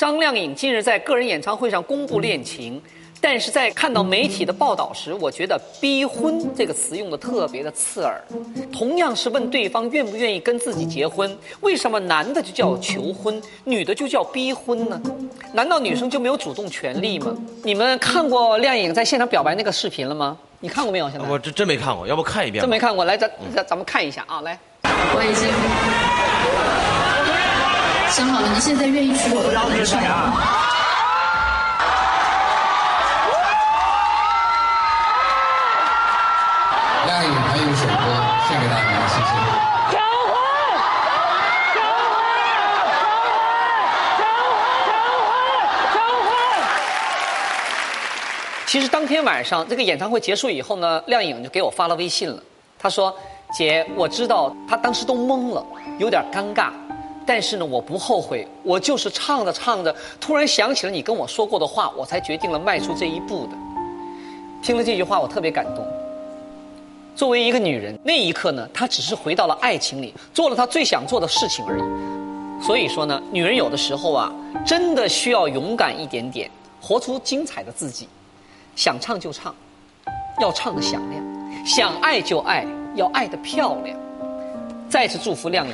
张靓颖近日在个人演唱会上公布恋情，但是在看到媒体的报道时，我觉得“逼婚”这个词用的特别的刺耳。同样是问对方愿不愿意跟自己结婚，为什么男的就叫求婚，女的就叫逼婚呢？难道女生就没有主动权利吗？你们看过靓颖在现场表白那个视频了吗？你看过没有？现在我真真没看过，要不看一遍？真没看过，来咱咱咱们看一下啊，来。我已经想好了，你现在愿意娶我的老婆是吗？亮颖还有一首歌献给大家，谢谢。其实当天晚上这个演唱会结束以后呢，亮颖就给我发了微信了。她说：“姐，我知道她当时都懵了，有点尴尬，但是呢，我不后悔。我就是唱着唱着，突然想起了你跟我说过的话，我才决定了迈出这一步的。”听了这句话，我特别感动。作为一个女人，那一刻呢，她只是回到了爱情里，做了她最想做的事情而已。所以说呢，女人有的时候啊，真的需要勇敢一点点，活出精彩的自己。想唱就唱，要唱的响亮；想爱就爱，要爱的漂亮。再次祝福亮颖。